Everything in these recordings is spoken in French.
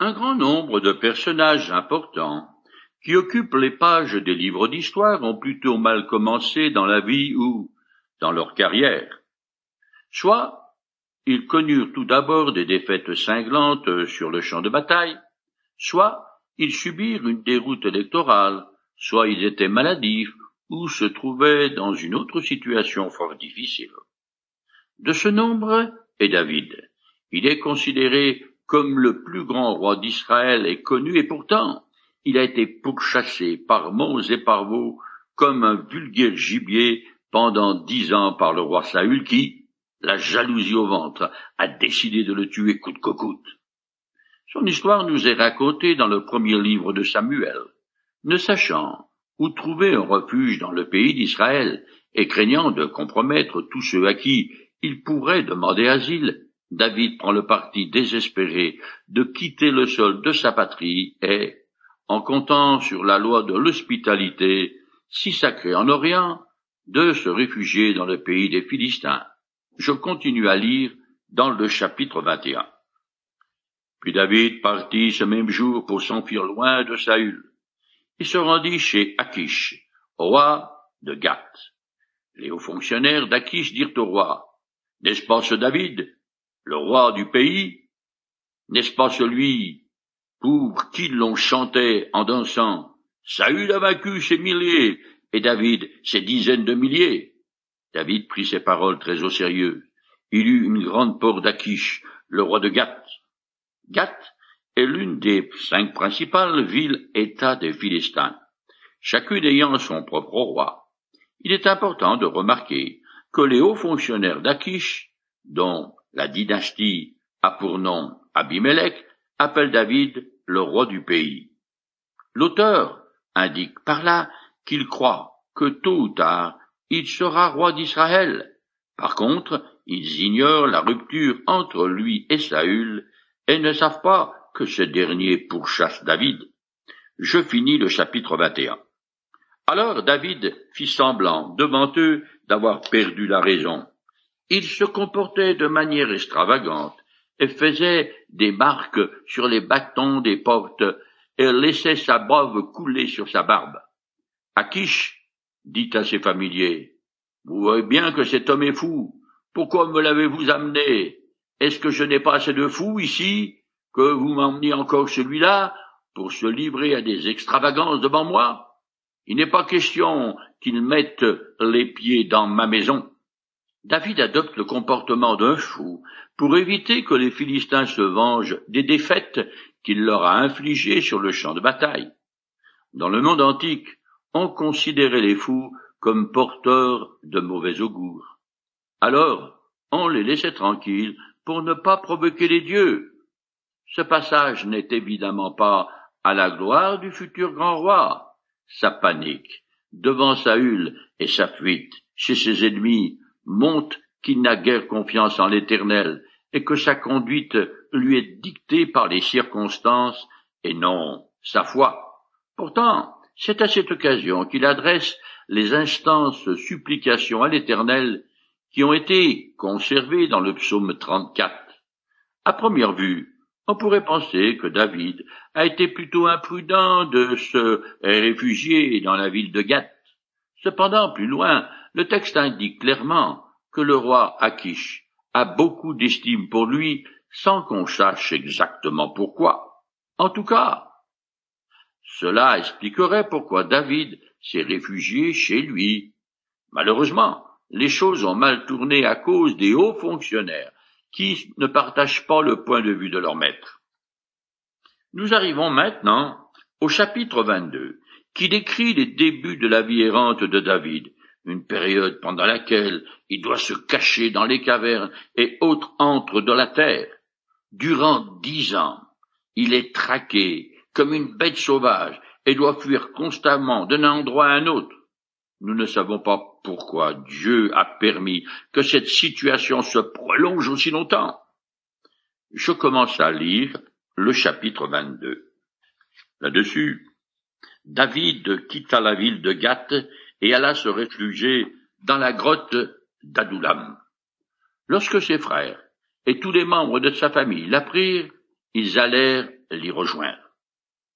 Un grand nombre de personnages importants qui occupent les pages des livres d'histoire ont plutôt mal commencé dans la vie ou dans leur carrière. Soit ils connurent tout d'abord des défaites cinglantes sur le champ de bataille, soit ils subirent une déroute électorale, soit ils étaient maladifs ou se trouvaient dans une autre situation fort difficile. De ce nombre est David. Il est considéré comme le plus grand roi d'Israël est connu, et pourtant il a été pourchassé par monts et par veaux comme un vulgaire gibier pendant dix ans par le roi Saül qui, la jalousie au ventre, a décidé de le tuer coûte que coûte. Son histoire nous est racontée dans le premier livre de Samuel. Ne sachant où trouver un refuge dans le pays d'Israël et craignant de compromettre tous ceux à qui il pourrait demander asile, David prend le parti désespéré de quitter le sol de sa patrie et, en comptant sur la loi de l'hospitalité, si sacrée en Orient, de se réfugier dans le pays des Philistins. Je continue à lire dans le chapitre 21. Puis David partit ce même jour pour s'enfuir loin de Saül. Il se rendit chez Akish, roi de Gath. Les hauts fonctionnaires d'Akish dirent au roi, N'est-ce pas ce David le roi du pays, n'est-ce pas celui pour qui l'on chantait en dansant Saül a vaincu ses milliers et David ses dizaines de milliers? David prit ces paroles très au sérieux. Il eut une grande peur d'Achish, le roi de Gath. Gath est l'une des cinq principales villes-États des Philistins, chacune ayant son propre roi. Il est important de remarquer que les hauts fonctionnaires d'Achish, dont la dynastie a pour nom Abimelech, appelle David le roi du pays. L'auteur indique par là qu'il croit que tôt ou tard il sera roi d'Israël. Par contre, ils ignorent la rupture entre lui et Saül et ne savent pas que ce dernier pourchasse David. Je finis le chapitre 21. Alors David fit semblant devant eux d'avoir perdu la raison. Il se comportait de manière extravagante et faisait des marques sur les bâtons des portes et laissait sa bave couler sur sa barbe. Akish dit à ses familiers, Vous voyez bien que cet homme est fou. Pourquoi me l'avez-vous amené? Est-ce que je n'ai pas assez de fous ici que vous m'emmeniez encore celui-là pour se livrer à des extravagances devant moi? Il n'est pas question qu'il mette les pieds dans ma maison. David adopte le comportement d'un fou pour éviter que les Philistins se vengent des défaites qu'il leur a infligées sur le champ de bataille. Dans le monde antique, on considérait les fous comme porteurs de mauvais augure. Alors, on les laissait tranquilles pour ne pas provoquer les dieux. Ce passage n'est évidemment pas à la gloire du futur grand roi. Sa panique devant Saül et sa fuite chez ses ennemis montre qu'il n'a guère confiance en l'Éternel, et que sa conduite lui est dictée par les circonstances et non sa foi. Pourtant, c'est à cette occasion qu'il adresse les instances supplications à l'Éternel qui ont été conservées dans le psaume 34. À première vue, on pourrait penser que David a été plutôt imprudent de se réfugier dans la ville de Gath. Cependant, plus loin, le texte indique clairement que le roi Akish a beaucoup d'estime pour lui sans qu'on sache exactement pourquoi. En tout cas, cela expliquerait pourquoi David s'est réfugié chez lui. Malheureusement, les choses ont mal tourné à cause des hauts fonctionnaires qui ne partagent pas le point de vue de leur maître. Nous arrivons maintenant au chapitre 22, qui décrit les débuts de la vie errante de David, une période pendant laquelle il doit se cacher dans les cavernes et autres antres de la terre. Durant dix ans, il est traqué comme une bête sauvage et doit fuir constamment d'un endroit à un autre. Nous ne savons pas pourquoi Dieu a permis que cette situation se prolonge aussi longtemps. Je commence à lire le chapitre 22. Là-dessus, David quitta la ville de Gath et alla se réfugier dans la grotte d'Adoulam. Lorsque ses frères et tous les membres de sa famille l'apprirent, ils allèrent l'y rejoindre.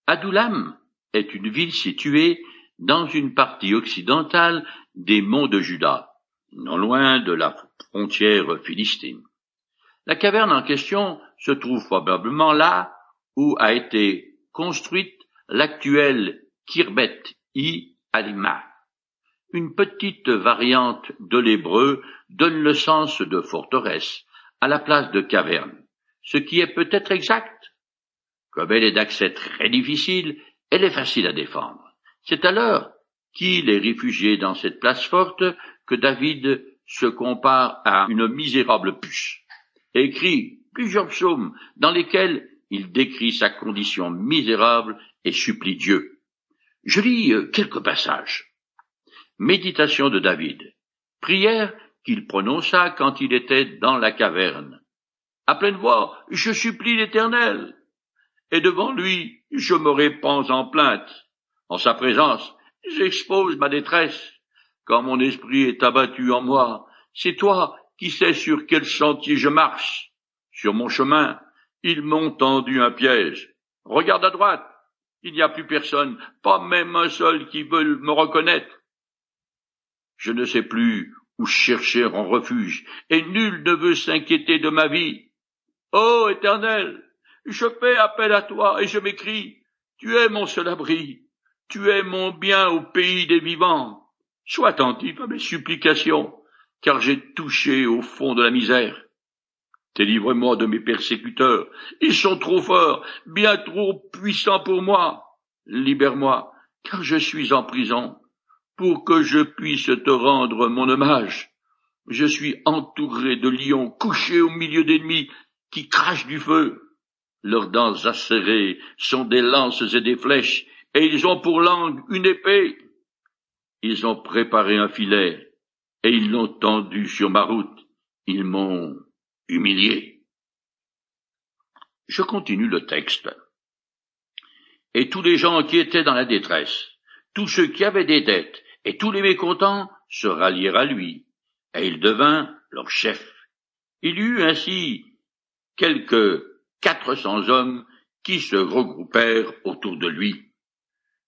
Adoulam est une ville située dans une partie occidentale des monts de Juda, non loin de la frontière philistine. La caverne en question se trouve probablement là où a été construite l'actuelle Kirbet i Alima. Une petite variante de l'hébreu donne le sens de forteresse à la place de caverne, ce qui est peut-être exact. Comme elle est d'accès très difficile, elle est facile à défendre. C'est alors qu'il est réfugié dans cette place forte que David se compare à une misérable puce, écrit plusieurs psaumes dans lesquels il décrit sa condition misérable et supplie Dieu. Je lis euh, quelques passages. Méditation de David. Prière qu'il prononça quand il était dans la caverne. À pleine voix, je supplie l'Éternel. Et devant lui, je me répands en plainte. En sa présence, j'expose ma détresse. Quand mon esprit est abattu en moi, c'est toi qui sais sur quel sentier je marche. Sur mon chemin, ils m'ont tendu un piège. Regarde à droite, il n'y a plus personne, pas même un seul qui veut me reconnaître. Je ne sais plus où chercher en refuge, et nul ne veut s'inquiéter de ma vie. Ô Éternel, je fais appel à toi et je m'écris, tu es mon seul abri, tu es mon bien au pays des vivants. Sois attentif à mes supplications, car j'ai touché au fond de la misère. Délivre-moi de mes persécuteurs. Ils sont trop forts, bien trop puissants pour moi. Libère-moi, car je suis en prison, pour que je puisse te rendre mon hommage. Je suis entouré de lions couchés au milieu d'ennemis qui crachent du feu. Leurs dents acérées sont des lances et des flèches, et ils ont pour langue une épée. Ils ont préparé un filet, et ils l'ont tendu sur ma route. Ils m'ont humilié. Je continue le texte. Et tous les gens qui étaient dans la détresse, tous ceux qui avaient des dettes, et tous les mécontents se rallièrent à lui, et il devint leur chef. Il y eut ainsi quelques quatre cents hommes qui se regroupèrent autour de lui.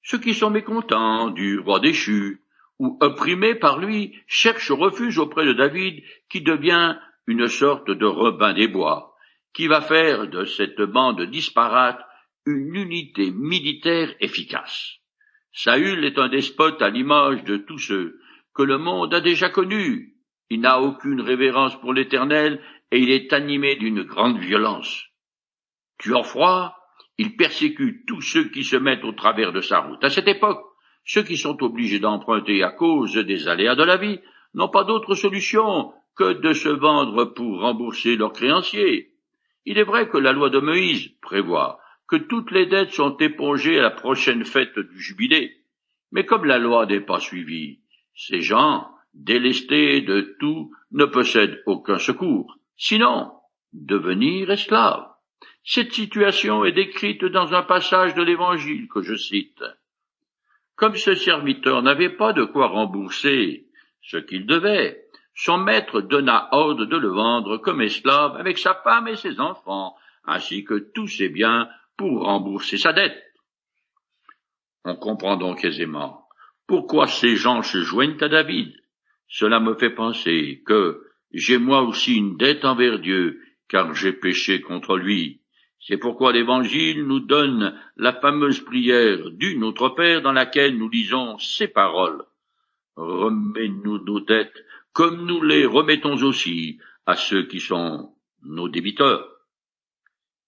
Ceux qui sont mécontents du roi déchu, ou opprimés par lui, cherchent refuge auprès de David, qui devient une sorte de Robin des Bois, qui va faire de cette bande disparate une unité militaire efficace. Saül est un despote à l'image de tous ceux que le monde a déjà connus. Il n'a aucune révérence pour l'Éternel et il est animé d'une grande violence. Tuant froid, il persécute tous ceux qui se mettent au travers de sa route. À cette époque, ceux qui sont obligés d'emprunter à cause des aléas de la vie n'ont pas d'autre solution que de se vendre pour rembourser leurs créanciers. Il est vrai que la loi de Moïse prévoit que toutes les dettes sont épongées à la prochaine fête du jubilé. Mais comme la loi n'est pas suivie, ces gens, délestés de tout, ne possèdent aucun secours, sinon devenir esclaves. Cette situation est décrite dans un passage de l'Évangile que je cite. Comme ce serviteur n'avait pas de quoi rembourser ce qu'il devait, son maître donna ordre de le vendre comme esclave avec sa femme et ses enfants, ainsi que tous ses biens pour rembourser sa dette. On comprend donc aisément pourquoi ces gens se joignent à David. Cela me fait penser que j'ai moi aussi une dette envers Dieu, car j'ai péché contre lui. C'est pourquoi l'Évangile nous donne la fameuse prière du Notre Père dans laquelle nous lisons ces paroles. Remets-nous nos dettes comme nous les remettons aussi à ceux qui sont nos débiteurs.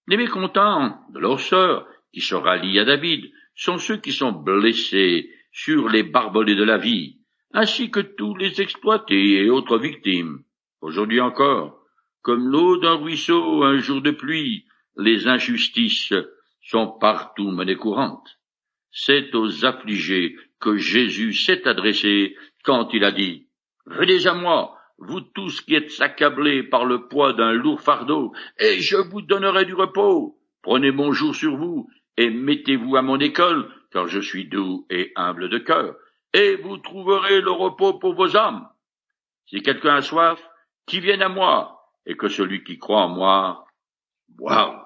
Les mécontents de leurs sœurs, qui se rallient à David, sont ceux qui sont blessés sur les barbelés de la vie, ainsi que tous les exploités et autres victimes. Aujourd'hui encore, comme l'eau d'un ruisseau un jour de pluie, les injustices sont partout menées courantes. C'est aux affligés que Jésus s'est adressé quand il a dit Venez à moi, vous tous qui êtes accablés par le poids d'un lourd fardeau, et je vous donnerai du repos. Prenez mon jour sur vous, et mettez-vous à mon école, car je suis doux et humble de cœur, et vous trouverez le repos pour vos âmes. Si quelqu'un a soif, qu'il vienne à moi, et que celui qui croit en moi boive.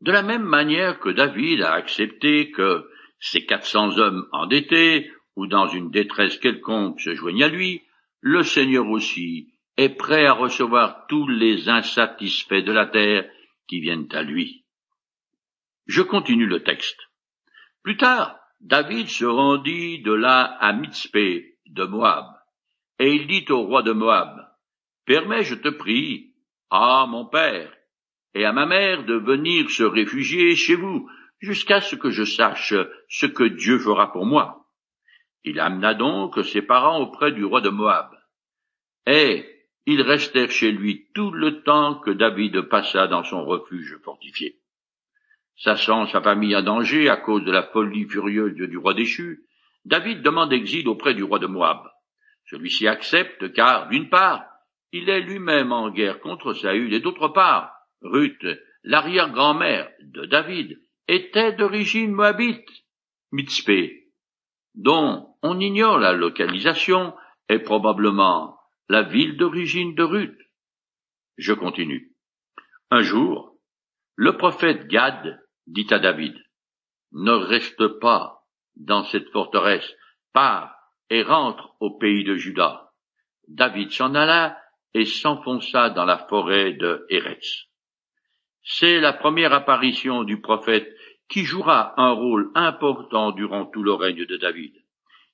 De la même manière que David a accepté que ces quatre cents hommes endettés ou dans une détresse quelconque se joignent à lui, le Seigneur aussi est prêt à recevoir tous les insatisfaits de la terre qui viennent à lui. Je continue le texte. Plus tard, David se rendit de là à Mitzpé de Moab, et il dit au roi de Moab, Permets, je te prie, à mon père et à ma mère de venir se réfugier chez vous, jusqu'à ce que je sache ce que Dieu fera pour moi. Il amena donc ses parents auprès du roi de Moab. Et ils restèrent chez lui tout le temps que David passa dans son refuge fortifié. Sachant sa famille en danger à cause de la folie furieuse du roi déchu, David demande exil auprès du roi de Moab. Celui-ci accepte car, d'une part, il est lui-même en guerre contre Saül et d'autre part, Ruth, l'arrière-grand-mère de David, était d'origine moabite, Mitzpé, dont on ignore la localisation, est probablement la ville d'origine de Ruth. Je continue. Un jour, le prophète Gad dit à David, Ne reste pas dans cette forteresse, pars et rentre au pays de Juda. David s'en alla et s'enfonça dans la forêt de Héretz. C'est la première apparition du prophète qui jouera un rôle important durant tout le règne de David.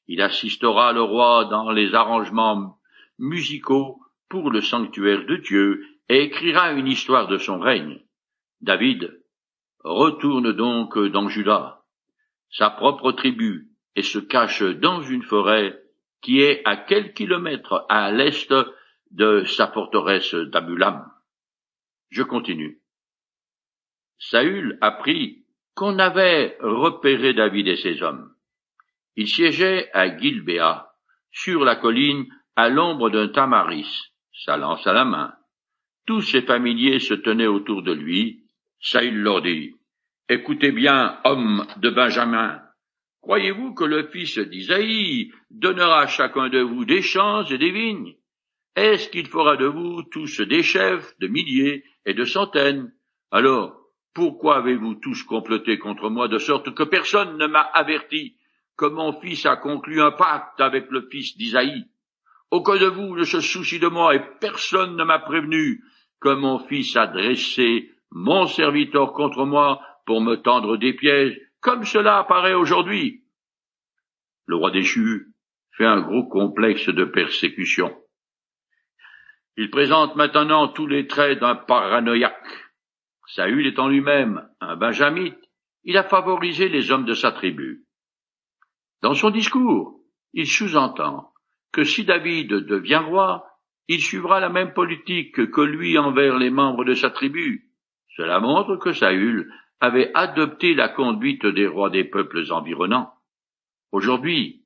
Il assistera le roi dans les arrangements musicaux pour le sanctuaire de Dieu et écrira une histoire de son règne. David retourne donc dans Juda, sa propre tribu, et se cache dans une forêt qui est à quelques kilomètres à l'est de sa forteresse d'Abulam. Je continue. Saül apprit qu'on avait repéré David et ses hommes. Il siégeait à Gilbéa, sur la colline, à l'ombre d'un tamaris, sa lance à la main. Tous ses familiers se tenaient autour de lui. Saül leur dit, Écoutez bien, hommes de Benjamin, croyez-vous que le fils d'Isaïe donnera à chacun de vous des champs et des vignes? Est-ce qu'il fera de vous tous des chefs de milliers et de centaines? Alors, pourquoi avez-vous tous comploté contre moi de sorte que personne ne m'a averti que mon fils a conclu un pacte avec le fils d'Isaïe? Aucun de vous ne se soucie de moi et personne ne m'a prévenu que mon fils a dressé mon serviteur contre moi pour me tendre des pièges, comme cela apparaît aujourd'hui. Le roi déchu fait un gros complexe de persécution. Il présente maintenant tous les traits d'un paranoïaque. Saül étant lui-même un benjamite, il a favorisé les hommes de sa tribu. Dans son discours, il sous-entend que si David devient roi, il suivra la même politique que lui envers les membres de sa tribu. Cela montre que Saül avait adopté la conduite des rois des peuples environnants. Aujourd'hui,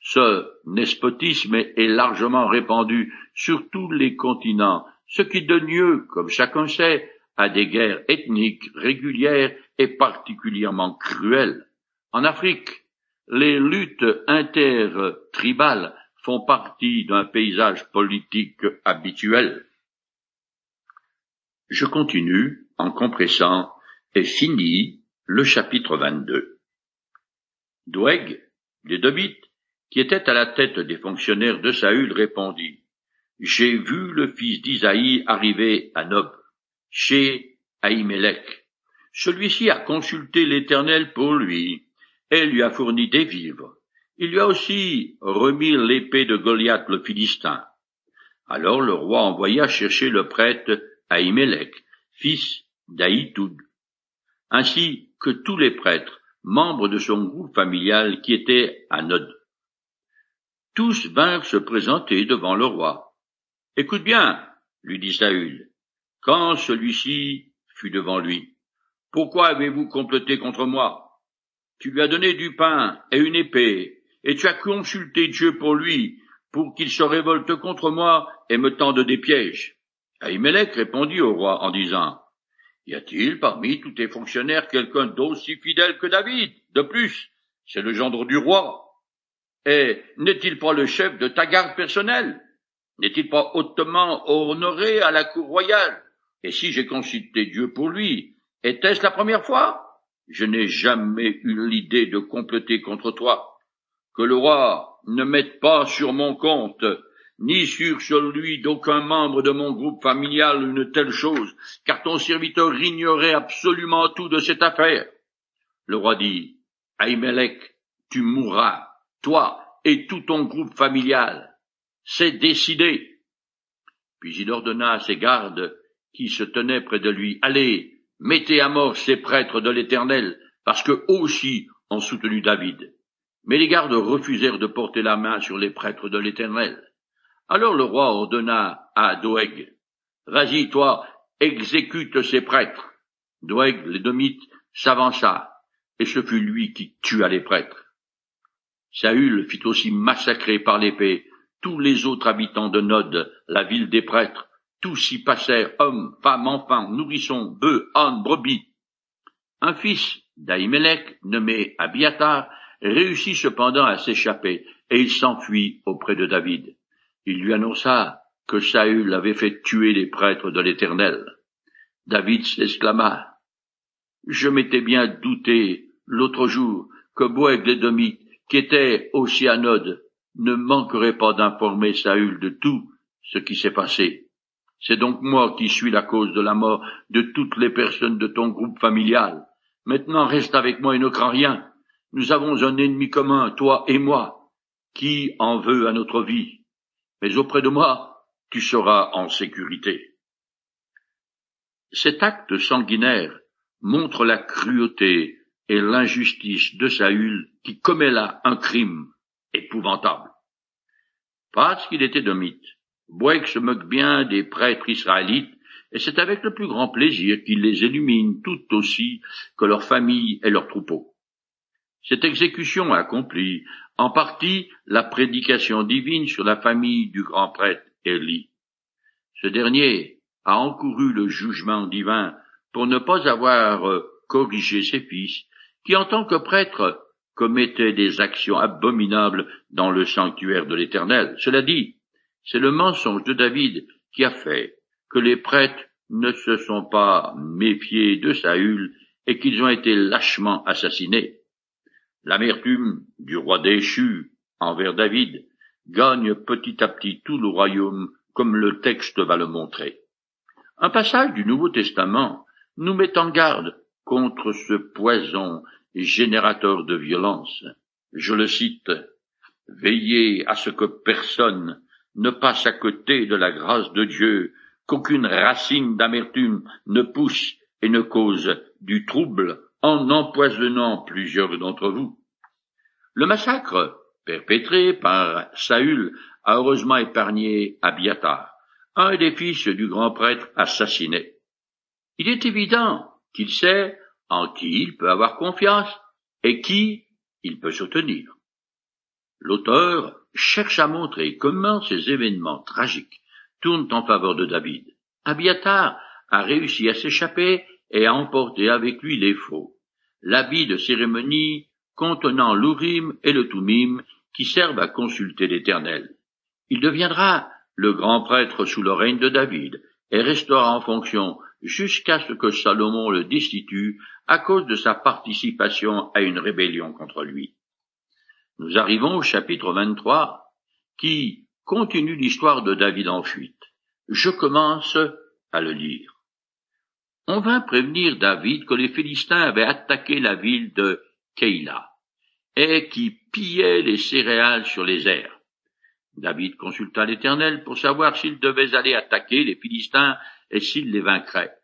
ce nespotisme est largement répandu sur tous les continents, ce qui donne lieu, comme chacun sait, à des guerres ethniques régulières et particulièrement cruelles. En Afrique, les luttes intertribales font partie d'un paysage politique habituel. Je continue en compressant et finis le chapitre 22. Doueg, Dobit, qui était à la tête des fonctionnaires de Saül, répondit J'ai vu le fils d'Isaïe arriver à Nob chez Ahimelech. Celui-ci a consulté l'Éternel pour lui et lui a fourni des vivres. Il lui a aussi remis l'épée de Goliath le Philistin. Alors le roi envoya chercher le prêtre Ahimelech, fils d'Aïtoud, ainsi que tous les prêtres, membres de son groupe familial qui était à Nod. Tous vinrent se présenter devant le roi. Écoute bien, lui dit Saül, quand celui-ci fut devant lui. Pourquoi avez-vous comploté contre moi? Tu lui as donné du pain et une épée, et tu as consulté Dieu pour lui, pour qu'il se révolte contre moi et me tende des pièges. Ahimelech répondit au roi en disant, Y a-t-il parmi tous tes fonctionnaires quelqu'un d'aussi fidèle que David? De plus, c'est le gendre du roi. Et n'est-il pas le chef de ta garde personnelle? N'est-il pas hautement honoré à la cour royale? Et si j'ai consulté Dieu pour lui, Était-ce la première fois? Je n'ai jamais eu l'idée de comploter contre toi. Que le roi ne mette pas sur mon compte, ni sur celui d'aucun membre de mon groupe familial une telle chose, car ton serviteur ignorait absolument tout de cette affaire. Le roi dit, Ahimelech, tu mourras, toi et tout ton groupe familial. C'est décidé. Puis il ordonna à ses gardes qui se tenaient près de lui, Allez, mettez à mort ces prêtres de l'Éternel, parce qu'eux aussi ont soutenu David. Mais les gardes refusèrent de porter la main sur les prêtres de l'Éternel. Alors le roi ordonna à Doeg, Vas-y, toi, exécute ces prêtres. Doeg, l'édomite, s'avança, et ce fut lui qui tua les prêtres. Saül fit aussi massacrer par l'épée tous les autres habitants de Nod, la ville des prêtres, tous y passèrent, hommes, femmes, enfants, nourrissons, bœufs, ânes, brebis. Un fils d'Ahimelech, nommé Abiatar, réussit cependant à s'échapper, et il s'enfuit auprès de David. Il lui annonça que Saül avait fait tuer les prêtres de l'Éternel. David s'exclama. Je m'étais bien douté l'autre jour que Boeg qui était aussi à Nod, ne manquerait pas d'informer Saül de tout ce qui s'est passé. C'est donc moi qui suis la cause de la mort de toutes les personnes de ton groupe familial. Maintenant reste avec moi et ne crains rien. Nous avons un ennemi commun, toi et moi, qui en veut à notre vie? Mais auprès de moi, tu seras en sécurité. Cet acte sanguinaire montre la cruauté et l'injustice de Saül qui commet là un crime épouvantable. Parce qu'il était de mythe, Boeg se moque bien des prêtres israélites, et c'est avec le plus grand plaisir qu'il les illumine tout aussi que leurs familles et leurs troupeaux. Cette exécution accomplit en partie la prédication divine sur la famille du grand prêtre Élie. Ce dernier a encouru le jugement divin pour ne pas avoir euh, corrigé ses fils, qui en tant que prêtres commettaient des actions abominables dans le sanctuaire de l'Éternel. Cela dit, c'est le mensonge de David qui a fait que les prêtres ne se sont pas méfiés de Saül et qu'ils ont été lâchement assassinés. L'amertume du roi déchu envers David gagne petit à petit tout le royaume comme le texte va le montrer. Un passage du Nouveau Testament nous met en garde contre ce poison générateur de violence. Je le cite. Veillez à ce que personne ne passe à côté de la grâce de Dieu, qu'aucune racine d'amertume ne pousse et ne cause du trouble en empoisonnant plusieurs d'entre vous. Le massacre perpétré par Saül a heureusement épargné Abiatar, un des fils du grand prêtre assassiné. Il est évident qu'il sait en qui il peut avoir confiance et qui il peut soutenir. L'auteur cherche à montrer comment ces événements tragiques tournent en faveur de David. Abiatar a réussi à s'échapper et à emporter avec lui les faux, l'habit de cérémonie contenant l'Urim et le Tumim qui servent à consulter l'Éternel. Il deviendra le grand prêtre sous le règne de David et restera en fonction jusqu'à ce que Salomon le destitue à cause de sa participation à une rébellion contre lui. Nous arrivons au chapitre 23 qui continue l'histoire de David en fuite. Je commence à le lire. On vint prévenir David que les Philistins avaient attaqué la ville de Keïla et qui pillaient les céréales sur les airs. David consulta l'Éternel pour savoir s'il devait aller attaquer les Philistins et s'il les vaincrait.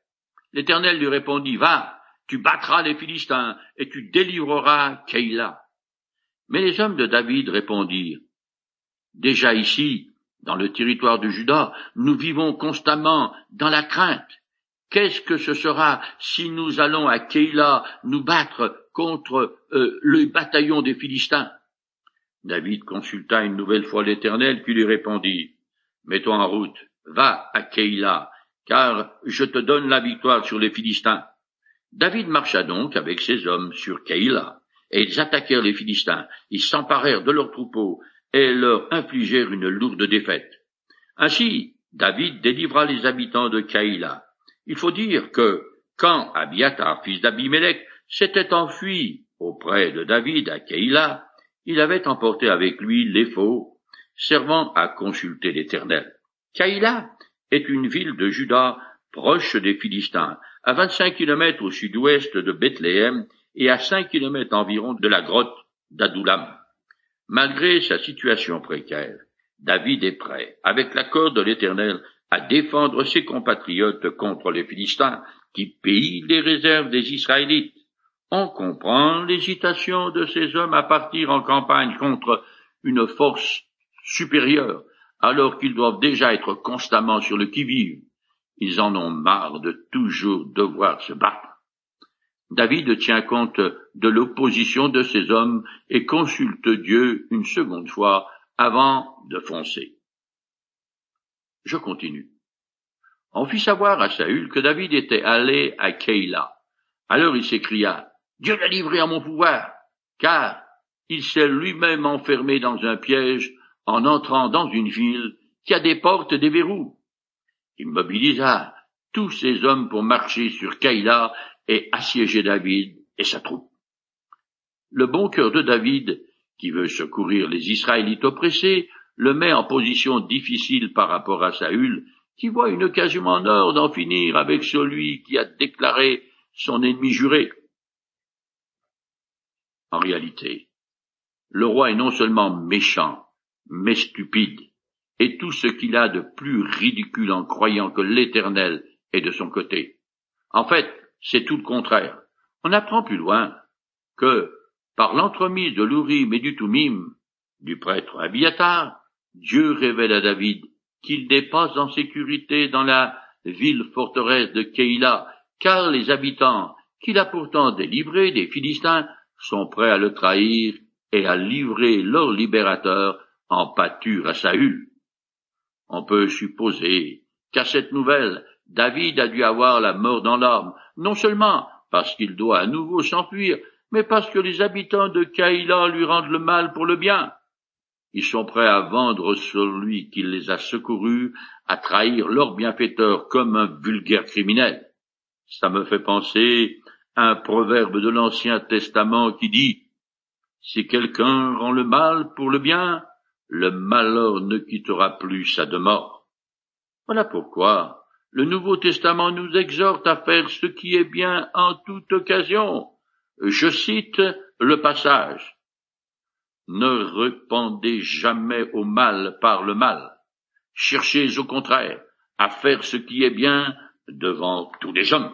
L'Éternel lui répondit, Va, tu battras les Philistins et tu délivreras Keïla. Mais les hommes de David répondirent, Déjà ici, dans le territoire du Juda, nous vivons constamment dans la crainte. Qu'est-ce que ce sera si nous allons à Keïla nous battre contre euh, le bataillon des Philistins? David consulta une nouvelle fois l'Éternel qui lui répondit, Mets-toi en route, va à Keïla, car je te donne la victoire sur les Philistins. David marcha donc avec ses hommes sur Keïla, et ils attaquèrent les Philistins, ils s'emparèrent de leurs troupeaux, et leur infligèrent une lourde défaite. Ainsi, David délivra les habitants de Keïla. Il faut dire que quand Abiatar, fils d'Abimelech, s'était enfui auprès de David à Keïla, il avait emporté avec lui faux servant à consulter l'Éternel. Keïla est une ville de Juda proche des Philistins, à vingt-cinq kilomètres au sud-ouest de Bethléem et à cinq kilomètres environ de la grotte d'Adoulam. Malgré sa situation précaire, David est prêt, avec l'accord de l'Éternel, à défendre ses compatriotes contre les Philistins, qui pillent les réserves des Israélites. On comprend l'hésitation de ces hommes à partir en campagne contre une force supérieure, alors qu'ils doivent déjà être constamment sur le qui-vive. Ils en ont marre de toujours devoir se battre. David tient compte de l'opposition de ces hommes et consulte Dieu une seconde fois avant de foncer. Je continue. On fit savoir à Saül que David était allé à Keïla. Alors il s'écria, Dieu l'a livré à mon pouvoir, car il s'est lui-même enfermé dans un piège en entrant dans une ville qui a des portes et des verrous. Il mobilisa tous ses hommes pour marcher sur Keïla et assiéger David et sa troupe. Le bon cœur de David, qui veut secourir les Israélites oppressés, le met en position difficile par rapport à Saül, qui voit une occasion en or d'en finir avec celui qui a déclaré son ennemi juré. En réalité, le roi est non seulement méchant, mais stupide, et tout ce qu'il a de plus ridicule en croyant que l'Éternel est de son côté. En fait, c'est tout le contraire. On apprend plus loin que, par l'entremise de l'Urim et du Tumim, du prêtre Abiatar, Dieu révèle à David qu'il n'est pas en sécurité dans la ville forteresse de Keïla, car les habitants qu'il a pourtant délivrés des Philistins sont prêts à le trahir et à livrer leur libérateur en pâture à Saül. On peut supposer qu'à cette nouvelle, David a dû avoir la mort dans l'âme, non seulement parce qu'il doit à nouveau s'enfuir, mais parce que les habitants de Caïla lui rendent le mal pour le bien. Ils sont prêts à vendre celui qui les a secourus, à trahir leur bienfaiteur comme un vulgaire criminel. Ça me fait penser à un proverbe de l'Ancien Testament qui dit Si quelqu'un rend le mal pour le bien, le malheur ne quittera plus sa demeure. Voilà pourquoi le Nouveau Testament nous exhorte à faire ce qui est bien en toute occasion. Je cite le passage. Ne répondez jamais au mal par le mal. Cherchez au contraire à faire ce qui est bien devant tous les hommes.